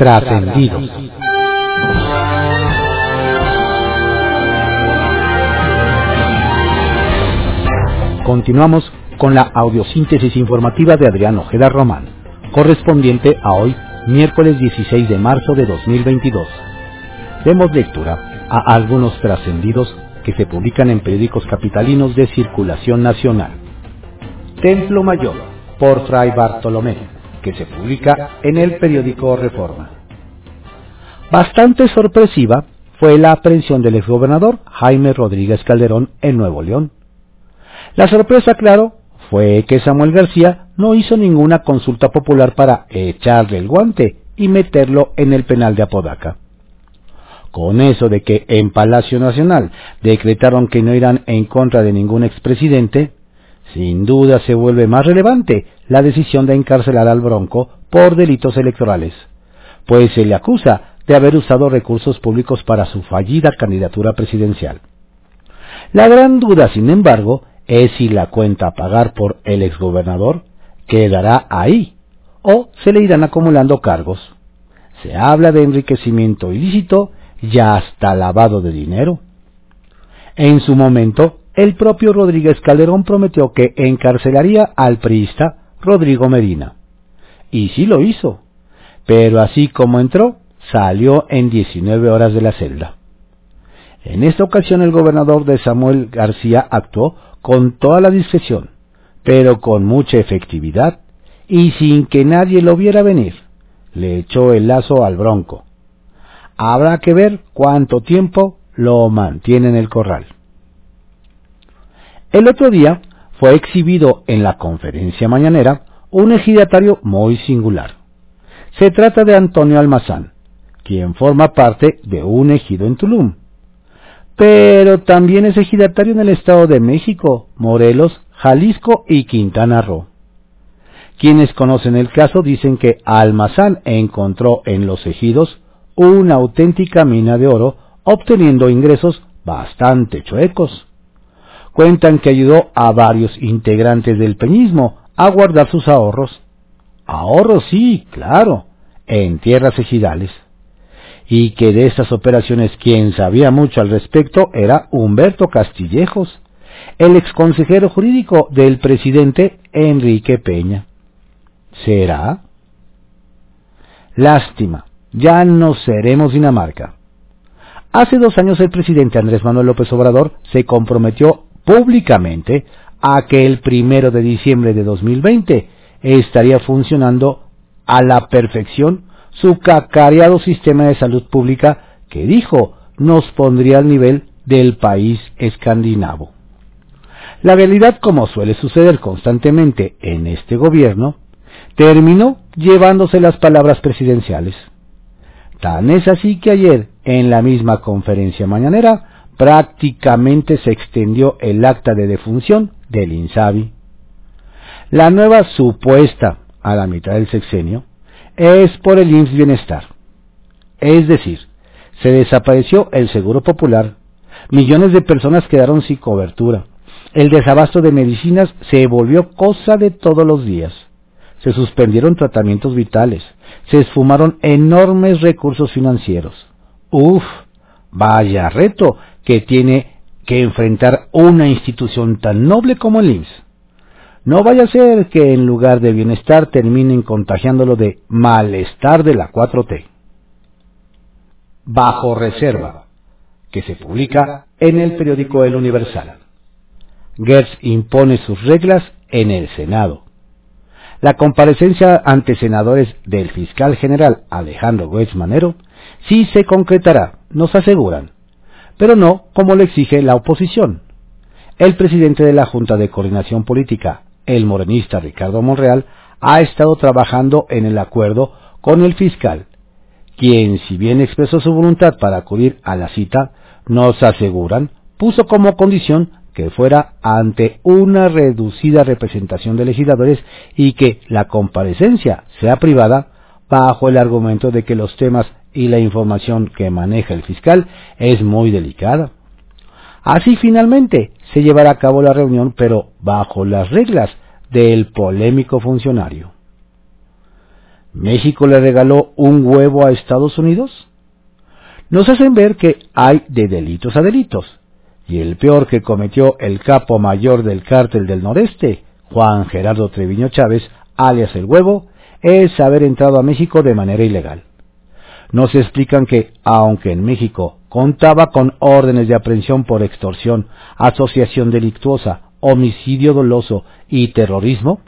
Trascendidos. Continuamos con la audiosíntesis informativa de Adrián Ojeda Román, correspondiente a hoy, miércoles 16 de marzo de 2022. Demos lectura a algunos trascendidos que se publican en periódicos capitalinos de circulación nacional. Templo Mayor, por Fray Bartolomé, que se publica en el periódico Reforma. Bastante sorpresiva fue la aprehensión del exgobernador Jaime Rodríguez Calderón en Nuevo León. La sorpresa, claro, fue que Samuel García no hizo ninguna consulta popular para echarle el guante y meterlo en el penal de Apodaca. Con eso de que en Palacio Nacional decretaron que no irán en contra de ningún expresidente, sin duda se vuelve más relevante la decisión de encarcelar al Bronco por delitos electorales, pues se le acusa de haber usado recursos públicos para su fallida candidatura presidencial. La gran duda, sin embargo, es si la cuenta a pagar por el exgobernador quedará ahí o se le irán acumulando cargos. Se habla de enriquecimiento ilícito y hasta lavado de dinero. En su momento, el propio Rodríguez Calderón prometió que encarcelaría al priista Rodrigo Medina. Y sí lo hizo, pero así como entró, salió en 19 horas de la celda. En esta ocasión el gobernador de Samuel García actuó con toda la discreción, pero con mucha efectividad y sin que nadie lo viera venir. Le echó el lazo al bronco. Habrá que ver cuánto tiempo lo mantiene en el corral. El otro día fue exhibido en la conferencia mañanera un ejidatario muy singular. Se trata de Antonio Almazán, quien forma parte de un ejido en Tulum, pero también es ejidatario en el Estado de México, Morelos, Jalisco y Quintana Roo. Quienes conocen el caso dicen que Almazán encontró en los ejidos una auténtica mina de oro, obteniendo ingresos bastante chuecos. Cuentan que ayudó a varios integrantes del peñismo a guardar sus ahorros. Ahorros sí, claro, en tierras ejidales y que de estas operaciones quien sabía mucho al respecto era Humberto Castillejos, el exconsejero jurídico del presidente Enrique Peña. ¿Será? Lástima, ya no seremos Dinamarca. Hace dos años el presidente Andrés Manuel López Obrador se comprometió públicamente a que el primero de diciembre de 2020 estaría funcionando a la perfección su cacareado sistema de salud pública que dijo nos pondría al nivel del país escandinavo. La realidad, como suele suceder constantemente en este gobierno, terminó llevándose las palabras presidenciales. Tan es así que ayer, en la misma conferencia mañanera, prácticamente se extendió el acta de defunción del INSABI. La nueva supuesta, a la mitad del sexenio, es por el IMSS Bienestar. Es decir, se desapareció el Seguro Popular, millones de personas quedaron sin cobertura, el desabasto de medicinas se volvió cosa de todos los días, se suspendieron tratamientos vitales, se esfumaron enormes recursos financieros. Uf, vaya reto que tiene que enfrentar una institución tan noble como el IMSS. No vaya a ser que en lugar de bienestar terminen contagiándolo de malestar de la 4T. Bajo reserva, que se publica en el periódico El Universal. Gertz impone sus reglas en el Senado. La comparecencia ante senadores del fiscal general Alejandro Gómez Manero sí se concretará, nos aseguran, pero no como lo exige la oposición. El presidente de la Junta de Coordinación Política, el morenista Ricardo Monreal ha estado trabajando en el acuerdo con el fiscal, quien si bien expresó su voluntad para acudir a la cita, nos aseguran, puso como condición que fuera ante una reducida representación de legisladores y que la comparecencia sea privada bajo el argumento de que los temas y la información que maneja el fiscal es muy delicada. Así finalmente se llevará a cabo la reunión, pero bajo las reglas del polémico funcionario. ¿México le regaló un huevo a Estados Unidos? Nos hacen ver que hay de delitos a delitos, y el peor que cometió el capo mayor del cártel del noreste, Juan Gerardo Treviño Chávez, alias el huevo, es haber entrado a México de manera ilegal. Nos explican que, aunque en México contaba con órdenes de aprehensión por extorsión, asociación delictuosa, homicidio doloso y terrorismo,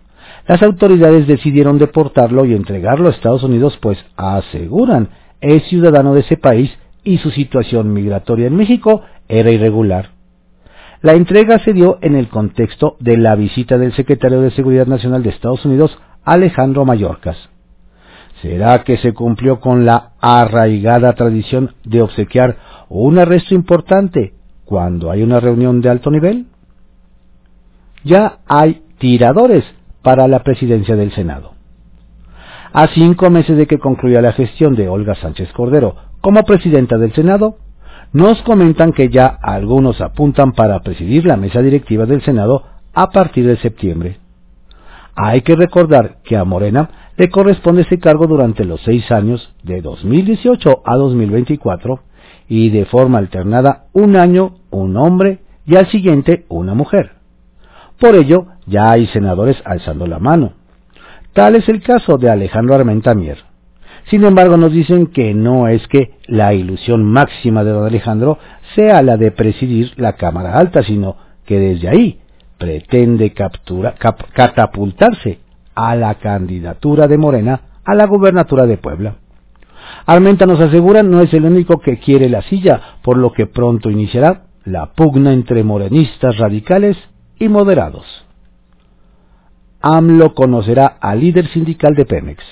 las autoridades decidieron deportarlo y entregarlo a Estados Unidos, pues aseguran es ciudadano de ese país y su situación migratoria en México era irregular. La entrega se dio en el contexto de la visita del secretario de Seguridad Nacional de Estados Unidos, Alejandro Mayorkas. ¿Será que se cumplió con la arraigada tradición de obsequiar un arresto importante cuando hay una reunión de alto nivel? Ya hay tiradores para la presidencia del Senado. A cinco meses de que concluya la gestión de Olga Sánchez Cordero como presidenta del Senado, nos comentan que ya algunos apuntan para presidir la mesa directiva del Senado a partir de septiembre. Hay que recordar que a Morena le corresponde ese cargo durante los seis años de 2018 a 2024 y de forma alternada un año un hombre y al siguiente una mujer. Por ello, ya hay senadores alzando la mano. Tal es el caso de Alejandro Armentamier. Sin embargo, nos dicen que no es que la ilusión máxima de don Alejandro sea la de presidir la Cámara Alta, sino que desde ahí pretende catapultarse a la candidatura de Morena a la gubernatura de Puebla. Armenta nos asegura no es el único que quiere la silla, por lo que pronto iniciará la pugna entre morenistas radicales y moderados. AMLO conocerá al líder sindical de Pemex.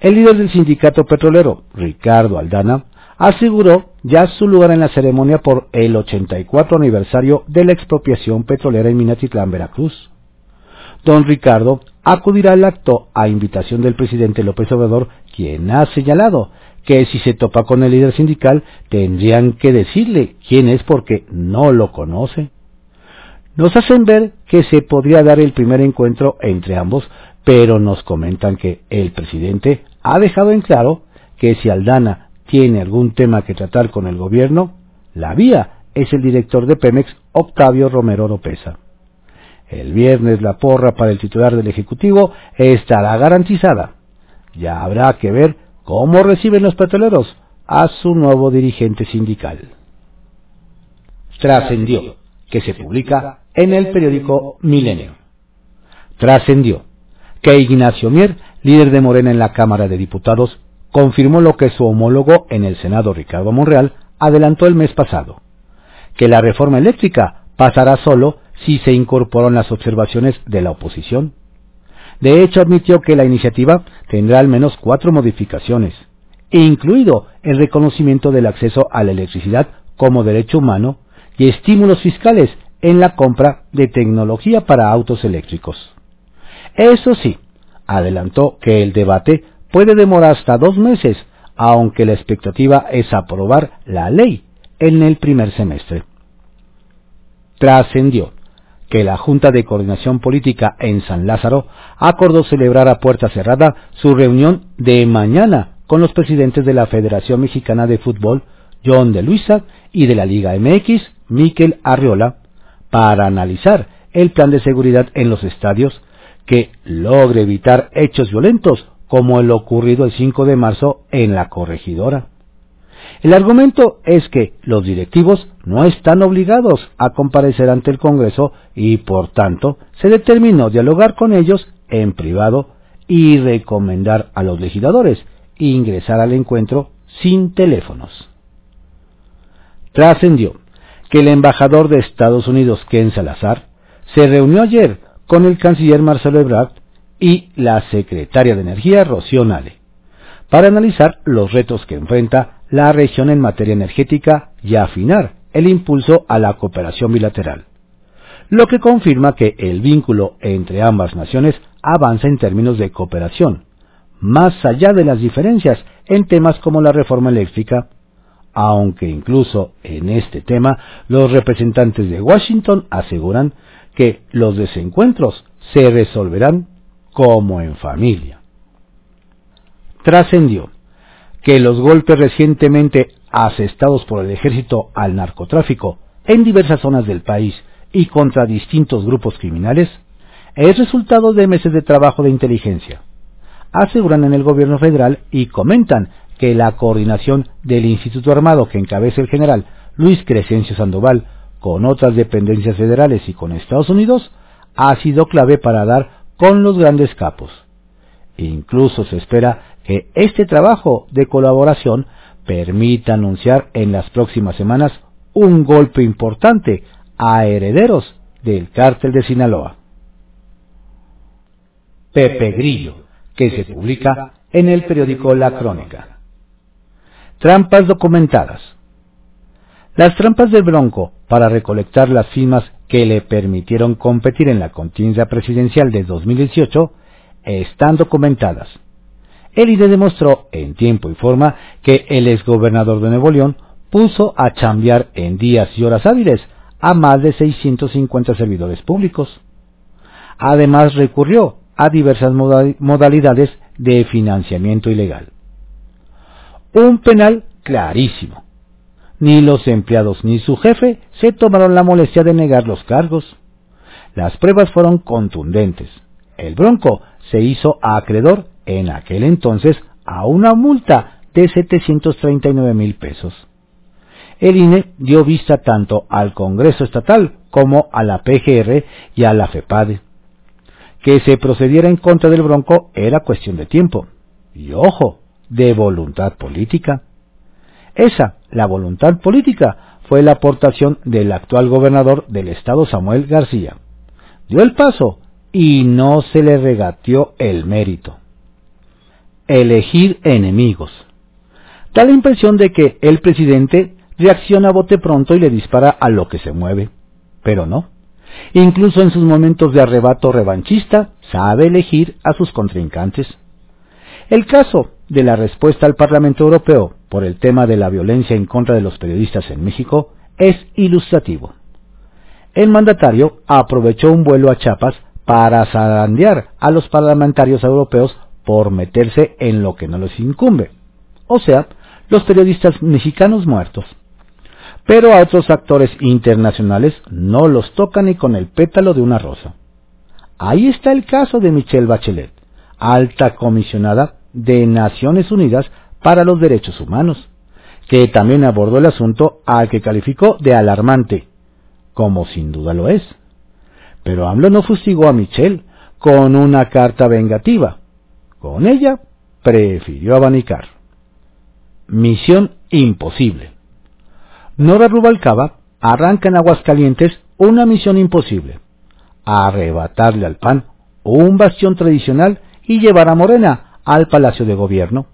El líder del sindicato petrolero, Ricardo Aldana, aseguró ya su lugar en la ceremonia por el 84 aniversario de la expropiación petrolera en Minatitlán, Veracruz. Don Ricardo acudirá al acto a invitación del presidente López Obrador, quien ha señalado que si se topa con el líder sindical tendrían que decirle quién es porque no lo conoce nos hacen ver que se podría dar el primer encuentro entre ambos, pero nos comentan que el presidente ha dejado en claro que si Aldana tiene algún tema que tratar con el gobierno, la vía es el director de Pemex, Octavio Romero Oropesa. El viernes la porra para el titular del Ejecutivo estará garantizada. Ya habrá que ver cómo reciben los petroleros a su nuevo dirigente sindical. Trascendió que se publica en el periódico Milenio. Trascendió que Ignacio Mier, líder de Morena en la Cámara de Diputados, confirmó lo que su homólogo en el Senado, Ricardo Monreal, adelantó el mes pasado, que la reforma eléctrica pasará solo si se incorporan las observaciones de la oposición. De hecho, admitió que la iniciativa tendrá al menos cuatro modificaciones, incluido el reconocimiento del acceso a la electricidad como derecho humano y estímulos fiscales en la compra de tecnología para autos eléctricos. Eso sí, adelantó que el debate puede demorar hasta dos meses, aunque la expectativa es aprobar la ley en el primer semestre. Trascendió que la Junta de Coordinación Política en San Lázaro acordó celebrar a puerta cerrada su reunión de mañana con los presidentes de la Federación Mexicana de Fútbol, John de Luisa, y de la Liga MX, Miquel Arriola, para analizar el plan de seguridad en los estadios que logre evitar hechos violentos como el ocurrido el 5 de marzo en la corregidora. El argumento es que los directivos no están obligados a comparecer ante el Congreso y por tanto se determinó dialogar con ellos en privado y recomendar a los legisladores ingresar al encuentro sin teléfonos. Trascendió que el embajador de Estados Unidos, Ken Salazar, se reunió ayer con el canciller Marcelo Ebrard y la secretaria de Energía, Rocío Nale, para analizar los retos que enfrenta la región en materia energética y afinar el impulso a la cooperación bilateral, lo que confirma que el vínculo entre ambas naciones avanza en términos de cooperación, más allá de las diferencias en temas como la reforma eléctrica, aunque incluso en este tema los representantes de Washington aseguran que los desencuentros se resolverán como en familia. trascendió que los golpes recientemente asestados por el ejército al narcotráfico en diversas zonas del país y contra distintos grupos criminales es resultado de meses de trabajo de inteligencia. Aseguran en el gobierno federal y comentan que la coordinación del Instituto Armado que encabeza el general Luis Crescencio Sandoval con otras dependencias federales y con Estados Unidos ha sido clave para dar con los grandes capos. Incluso se espera que este trabajo de colaboración permita anunciar en las próximas semanas un golpe importante a herederos del cártel de Sinaloa. Pepe Grillo, que se publica en el periódico La Crónica. Trampas documentadas. Las trampas del Bronco para recolectar las firmas que le permitieron competir en la contienda presidencial de 2018 están documentadas. El IDE demostró en tiempo y forma que el exgobernador de Nuevo León puso a chambear en días y horas hábiles a más de 650 servidores públicos. Además recurrió a diversas modalidades de financiamiento ilegal. Un penal clarísimo. Ni los empleados ni su jefe se tomaron la molestia de negar los cargos. Las pruebas fueron contundentes. El Bronco se hizo acreedor en aquel entonces a una multa de 739 mil pesos. El INE dio vista tanto al Congreso Estatal como a la PGR y a la FEPADE. Que se procediera en contra del Bronco era cuestión de tiempo. Y ojo, de voluntad política. Esa, la voluntad política, fue la aportación del actual gobernador del estado Samuel García. Dio el paso y no se le regateó el mérito. Elegir enemigos. Da la impresión de que el presidente reacciona a bote pronto y le dispara a lo que se mueve. Pero no. Incluso en sus momentos de arrebato revanchista, sabe elegir a sus contrincantes. El caso de la respuesta al Parlamento Europeo por el tema de la violencia en contra de los periodistas en México es ilustrativo. El mandatario aprovechó un vuelo a Chiapas para zarandear a los parlamentarios europeos por meterse en lo que no les incumbe, o sea, los periodistas mexicanos muertos. Pero a otros actores internacionales no los toca ni con el pétalo de una rosa. Ahí está el caso de Michelle Bachelet, alta comisionada de Naciones Unidas para los Derechos Humanos, que también abordó el asunto al que calificó de alarmante, como sin duda lo es. Pero AMLO no fustigó a Michelle con una carta vengativa. Con ella prefirió abanicar. Misión imposible. Nora Rubalcaba arranca en Aguascalientes una misión imposible. Arrebatarle al PAN un bastión tradicional y llevar a Morena al Palacio de Gobierno.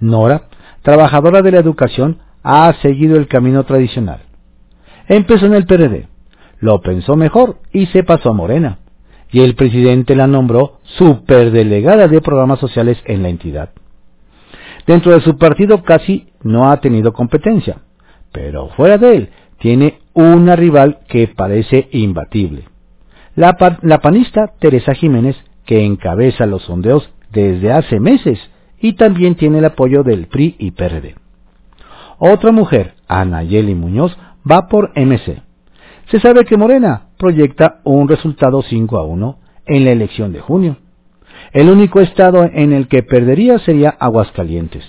Nora, trabajadora de la educación, ha seguido el camino tradicional. Empezó en el PRD, lo pensó mejor y se pasó a Morena, y el presidente la nombró superdelegada de programas sociales en la entidad. Dentro de su partido casi no ha tenido competencia, pero fuera de él tiene una rival que parece imbatible. La, la panista Teresa Jiménez, que encabeza los sondeos desde hace meses y también tiene el apoyo del PRI y PRD. Otra mujer, Anayeli Muñoz, va por MC. Se sabe que Morena proyecta un resultado 5 a 1 en la elección de junio. El único estado en el que perdería sería Aguascalientes.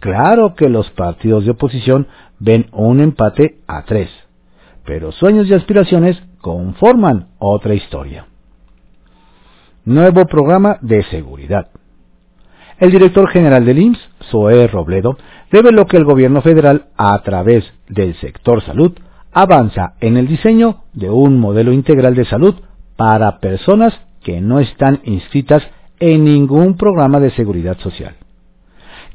Claro que los partidos de oposición ven un empate a tres, pero sueños y aspiraciones conforman otra historia. Nuevo programa de seguridad. El director general del IMSS, Zoé Robledo, reveló que el gobierno federal, a través del sector salud, avanza en el diseño de un modelo integral de salud para personas que no están inscritas en ningún programa de seguridad social.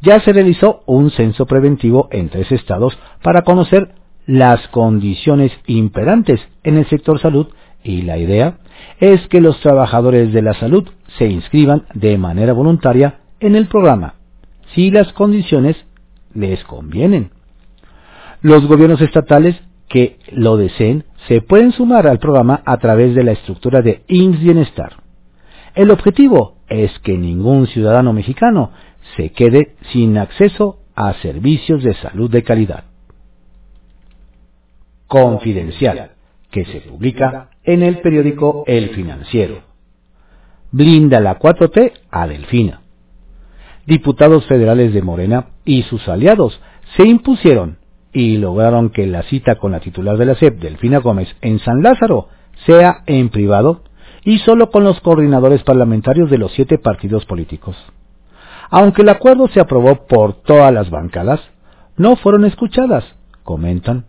Ya se realizó un censo preventivo en tres estados para conocer las condiciones imperantes en el sector salud y la idea es que los trabajadores de la salud se inscriban de manera voluntaria en el programa, si las condiciones les convienen. Los gobiernos estatales que lo deseen se pueden sumar al programa a través de la estructura de IMSS Bienestar. El objetivo es que ningún ciudadano mexicano se quede sin acceso a servicios de salud de calidad. Confidencial, que se publica en el periódico El Financiero. Blinda la 4T a Delfina. Diputados federales de Morena y sus aliados se impusieron y lograron que la cita con la titular de la SEP, Delfina Gómez, en San Lázaro, sea en privado y solo con los coordinadores parlamentarios de los siete partidos políticos. Aunque el acuerdo se aprobó por todas las bancadas, no fueron escuchadas, comentan.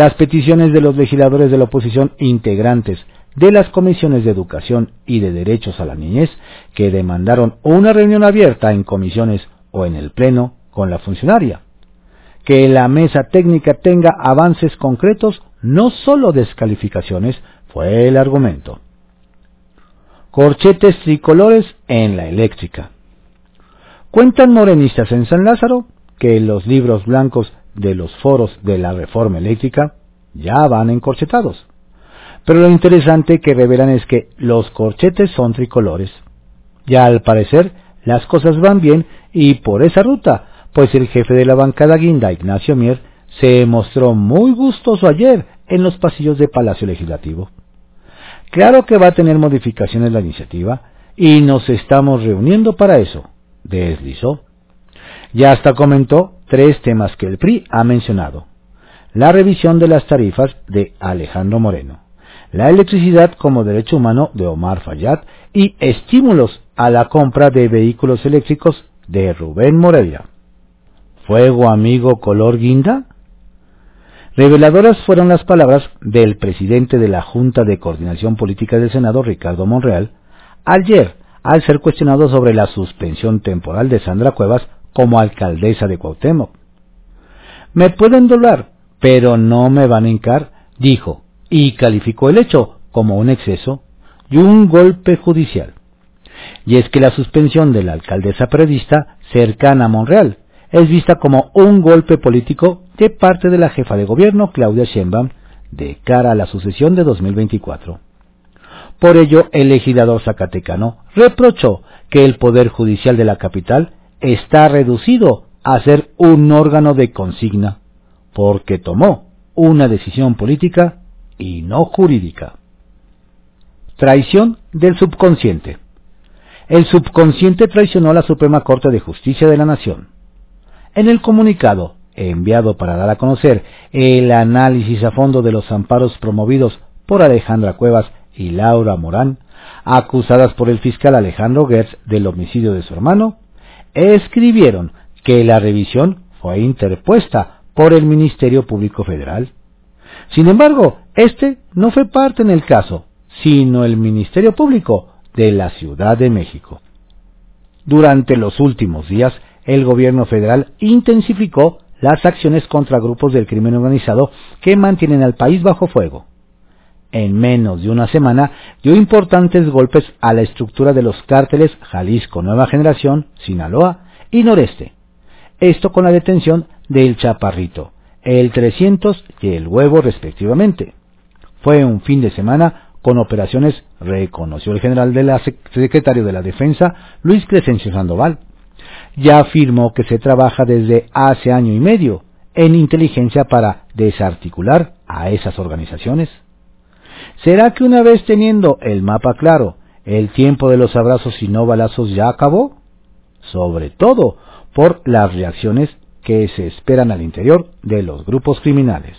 Las peticiones de los legisladores de la oposición integrantes de las comisiones de educación y de derechos a la niñez que demandaron una reunión abierta en comisiones o en el pleno con la funcionaria. Que la mesa técnica tenga avances concretos, no solo descalificaciones, fue el argumento. Corchetes tricolores en la eléctrica. Cuentan morenistas en San Lázaro que los libros blancos de los foros de la reforma eléctrica ya van encorchetados. Pero lo interesante que revelan es que los corchetes son tricolores. Ya al parecer las cosas van bien y por esa ruta, pues el jefe de la bancada guinda, Ignacio Mier, se mostró muy gustoso ayer en los pasillos de Palacio Legislativo. Claro que va a tener modificaciones la iniciativa y nos estamos reuniendo para eso, deslizó. Ya hasta comentó tres temas que el PRI ha mencionado. La revisión de las tarifas de Alejandro Moreno, la electricidad como derecho humano de Omar Fayad y estímulos a la compra de vehículos eléctricos de Rubén Morelia. ¿Fuego amigo color guinda? Reveladoras fueron las palabras del presidente de la Junta de Coordinación Política del Senado, Ricardo Monreal, ayer al ser cuestionado sobre la suspensión temporal de Sandra Cuevas como alcaldesa de Cuauhtémoc. Me pueden doblar, pero no me van a hincar, dijo, y calificó el hecho como un exceso y un golpe judicial. Y es que la suspensión de la alcaldesa periodista cercana a Monreal es vista como un golpe político de parte de la jefa de gobierno, Claudia Sheinbaum, de cara a la sucesión de 2024. Por ello, el legislador zacatecano reprochó que el Poder Judicial de la capital está reducido a ser un órgano de consigna, porque tomó una decisión política y no jurídica. Traición del subconsciente. El subconsciente traicionó a la Suprema Corte de Justicia de la Nación. En el comunicado enviado para dar a conocer el análisis a fondo de los amparos promovidos por Alejandra Cuevas y Laura Morán, acusadas por el fiscal Alejandro Gertz del homicidio de su hermano, escribieron que la revisión fue interpuesta por el Ministerio Público Federal. Sin embargo, este no fue parte en el caso, sino el Ministerio Público de la Ciudad de México. Durante los últimos días, el gobierno federal intensificó las acciones contra grupos del crimen organizado que mantienen al país bajo fuego. En menos de una semana dio importantes golpes a la estructura de los cárteles Jalisco Nueva Generación, Sinaloa y Noreste. Esto con la detención del Chaparrito, el 300 y el Huevo respectivamente. Fue un fin de semana con operaciones, reconoció el general de la secretario de la Defensa, Luis Crescencio Sandoval ya afirmó que se trabaja desde hace año y medio en inteligencia para desarticular a esas organizaciones. ¿Será que una vez teniendo el mapa claro, el tiempo de los abrazos y no balazos ya acabó? Sobre todo por las reacciones que se esperan al interior de los grupos criminales.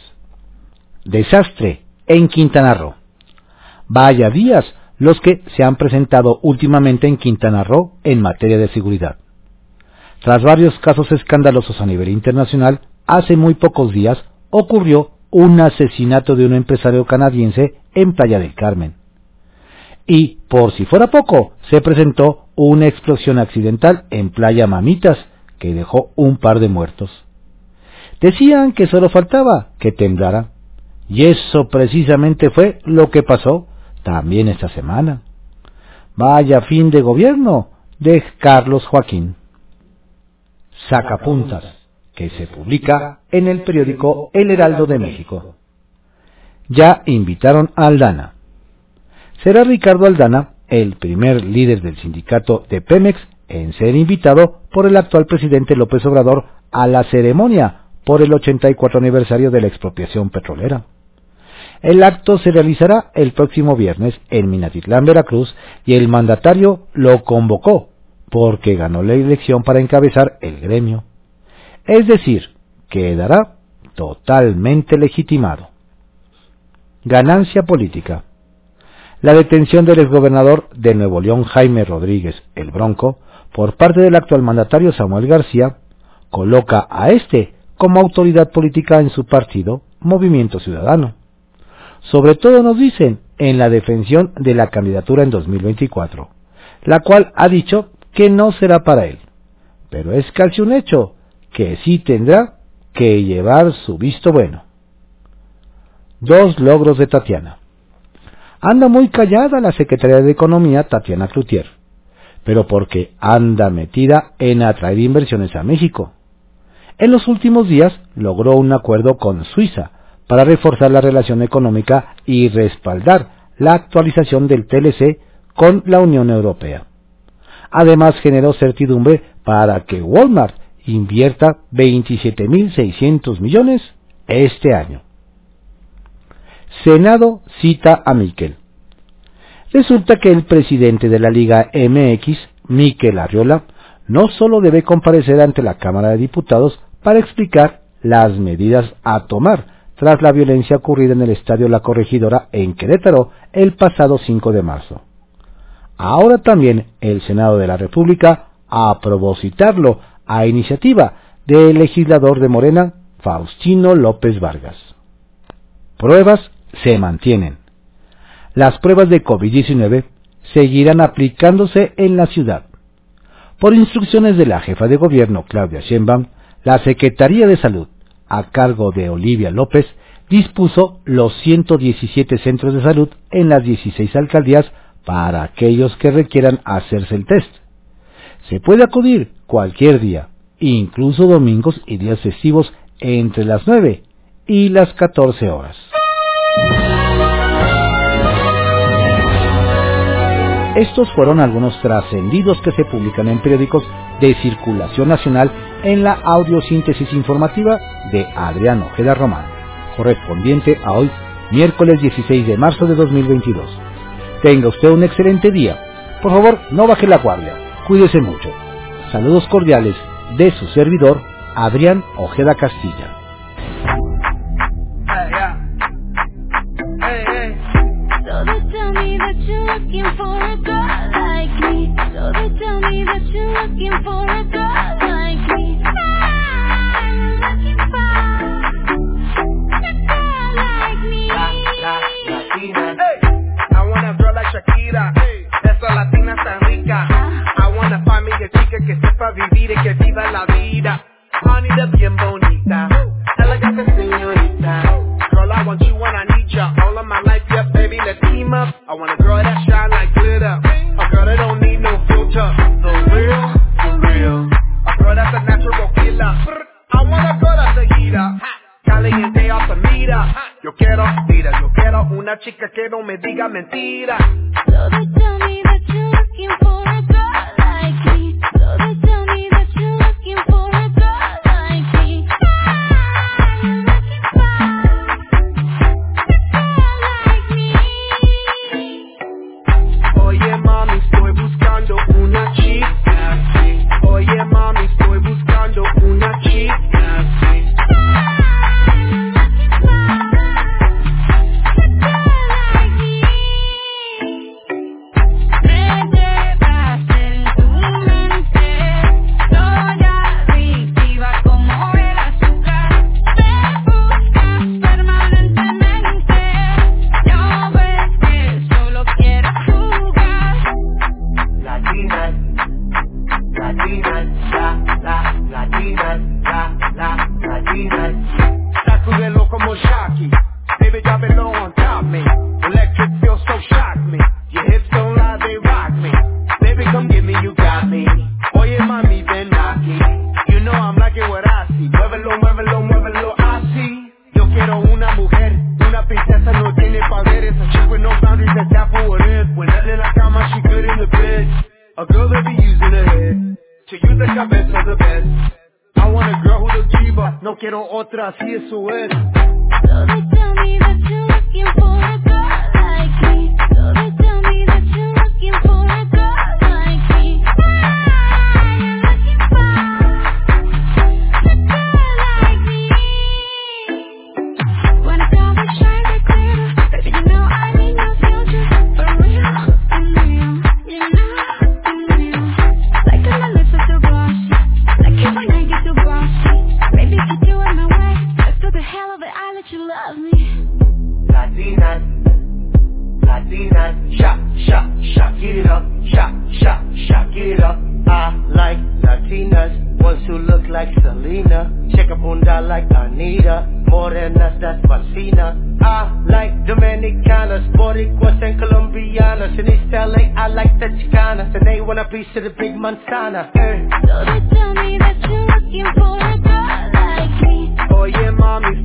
Desastre en Quintana Roo. Vaya días los que se han presentado últimamente en Quintana Roo en materia de seguridad. Tras varios casos escandalosos a nivel internacional, hace muy pocos días ocurrió un asesinato de un empresario canadiense en Playa del Carmen. Y, por si fuera poco, se presentó una explosión accidental en Playa Mamitas que dejó un par de muertos. Decían que solo faltaba que temblara. Y eso precisamente fue lo que pasó también esta semana. Vaya fin de gobierno de Carlos Joaquín. Sacapuntas, que se publica en el periódico El Heraldo de México. Ya invitaron a Aldana. Será Ricardo Aldana, el primer líder del sindicato de Pemex, en ser invitado por el actual presidente López Obrador a la ceremonia por el 84 aniversario de la expropiación petrolera. El acto se realizará el próximo viernes en Minatitlán, Veracruz, y el mandatario lo convocó porque ganó la elección para encabezar el gremio. Es decir, quedará totalmente legitimado. Ganancia política. La detención del exgobernador de Nuevo León Jaime Rodríguez, el Bronco, por parte del actual mandatario Samuel García, coloca a este como autoridad política en su partido, Movimiento Ciudadano. Sobre todo nos dicen en la defensión de la candidatura en 2024, la cual ha dicho que no será para él. Pero es casi un hecho que sí tendrá que llevar su visto bueno. Dos logros de Tatiana. Anda muy callada la Secretaría de Economía Tatiana Cloutier, pero porque anda metida en atraer inversiones a México. En los últimos días logró un acuerdo con Suiza para reforzar la relación económica y respaldar la actualización del TLC con la Unión Europea. Además generó certidumbre para que Walmart invierta 27.600 millones este año. Senado cita a Miquel. Resulta que el presidente de la Liga MX, Miquel Arriola, no solo debe comparecer ante la Cámara de Diputados para explicar las medidas a tomar tras la violencia ocurrida en el Estadio La Corregidora en Querétaro el pasado 5 de marzo. Ahora también el Senado de la República aprobó citarlo a iniciativa del legislador de Morena, Faustino López Vargas. Pruebas se mantienen. Las pruebas de COVID-19 seguirán aplicándose en la ciudad. Por instrucciones de la jefa de gobierno, Claudia Sheinbaum, la Secretaría de Salud, a cargo de Olivia López, dispuso los 117 centros de salud en las 16 alcaldías para aquellos que requieran hacerse el test. Se puede acudir cualquier día, incluso domingos y días festivos entre las 9 y las 14 horas. Estos fueron algunos trascendidos que se publican en periódicos de circulación nacional en la audiosíntesis informativa de Adrián Ojeda Román, correspondiente a hoy, miércoles 16 de marzo de 2022. Tenga usted un excelente día. Por favor, no baje la guardia. Cuídese mucho. Saludos cordiales de su servidor, Adrián Ojeda Castilla. Wanna find me a chica que sepa vivir y que viva la vida. Honey, bien bonita. Elegante señorita. Girl, I want you when I need ya. All of my life, yeah, baby, let's team up. I want a girl that shine like glitter. A girl that don't need no filter. The real, the real. A girl that's a natural killer. I want a girl that's a heater. Caliente the meter. Yo quiero, mira, yo quiero una chica que no me diga mentira. Quiero otra, así eso es. Latinas, ones who look like Selena, check a bunda like Anita, more than us that's Marcina. I like Dominicanas, Boricuas and Colombianas, in East LA I like the Chicanas, and they want a piece of the big manzana. Uh. So they tell me that you're looking for a girl like me. Oh yeah, mommy,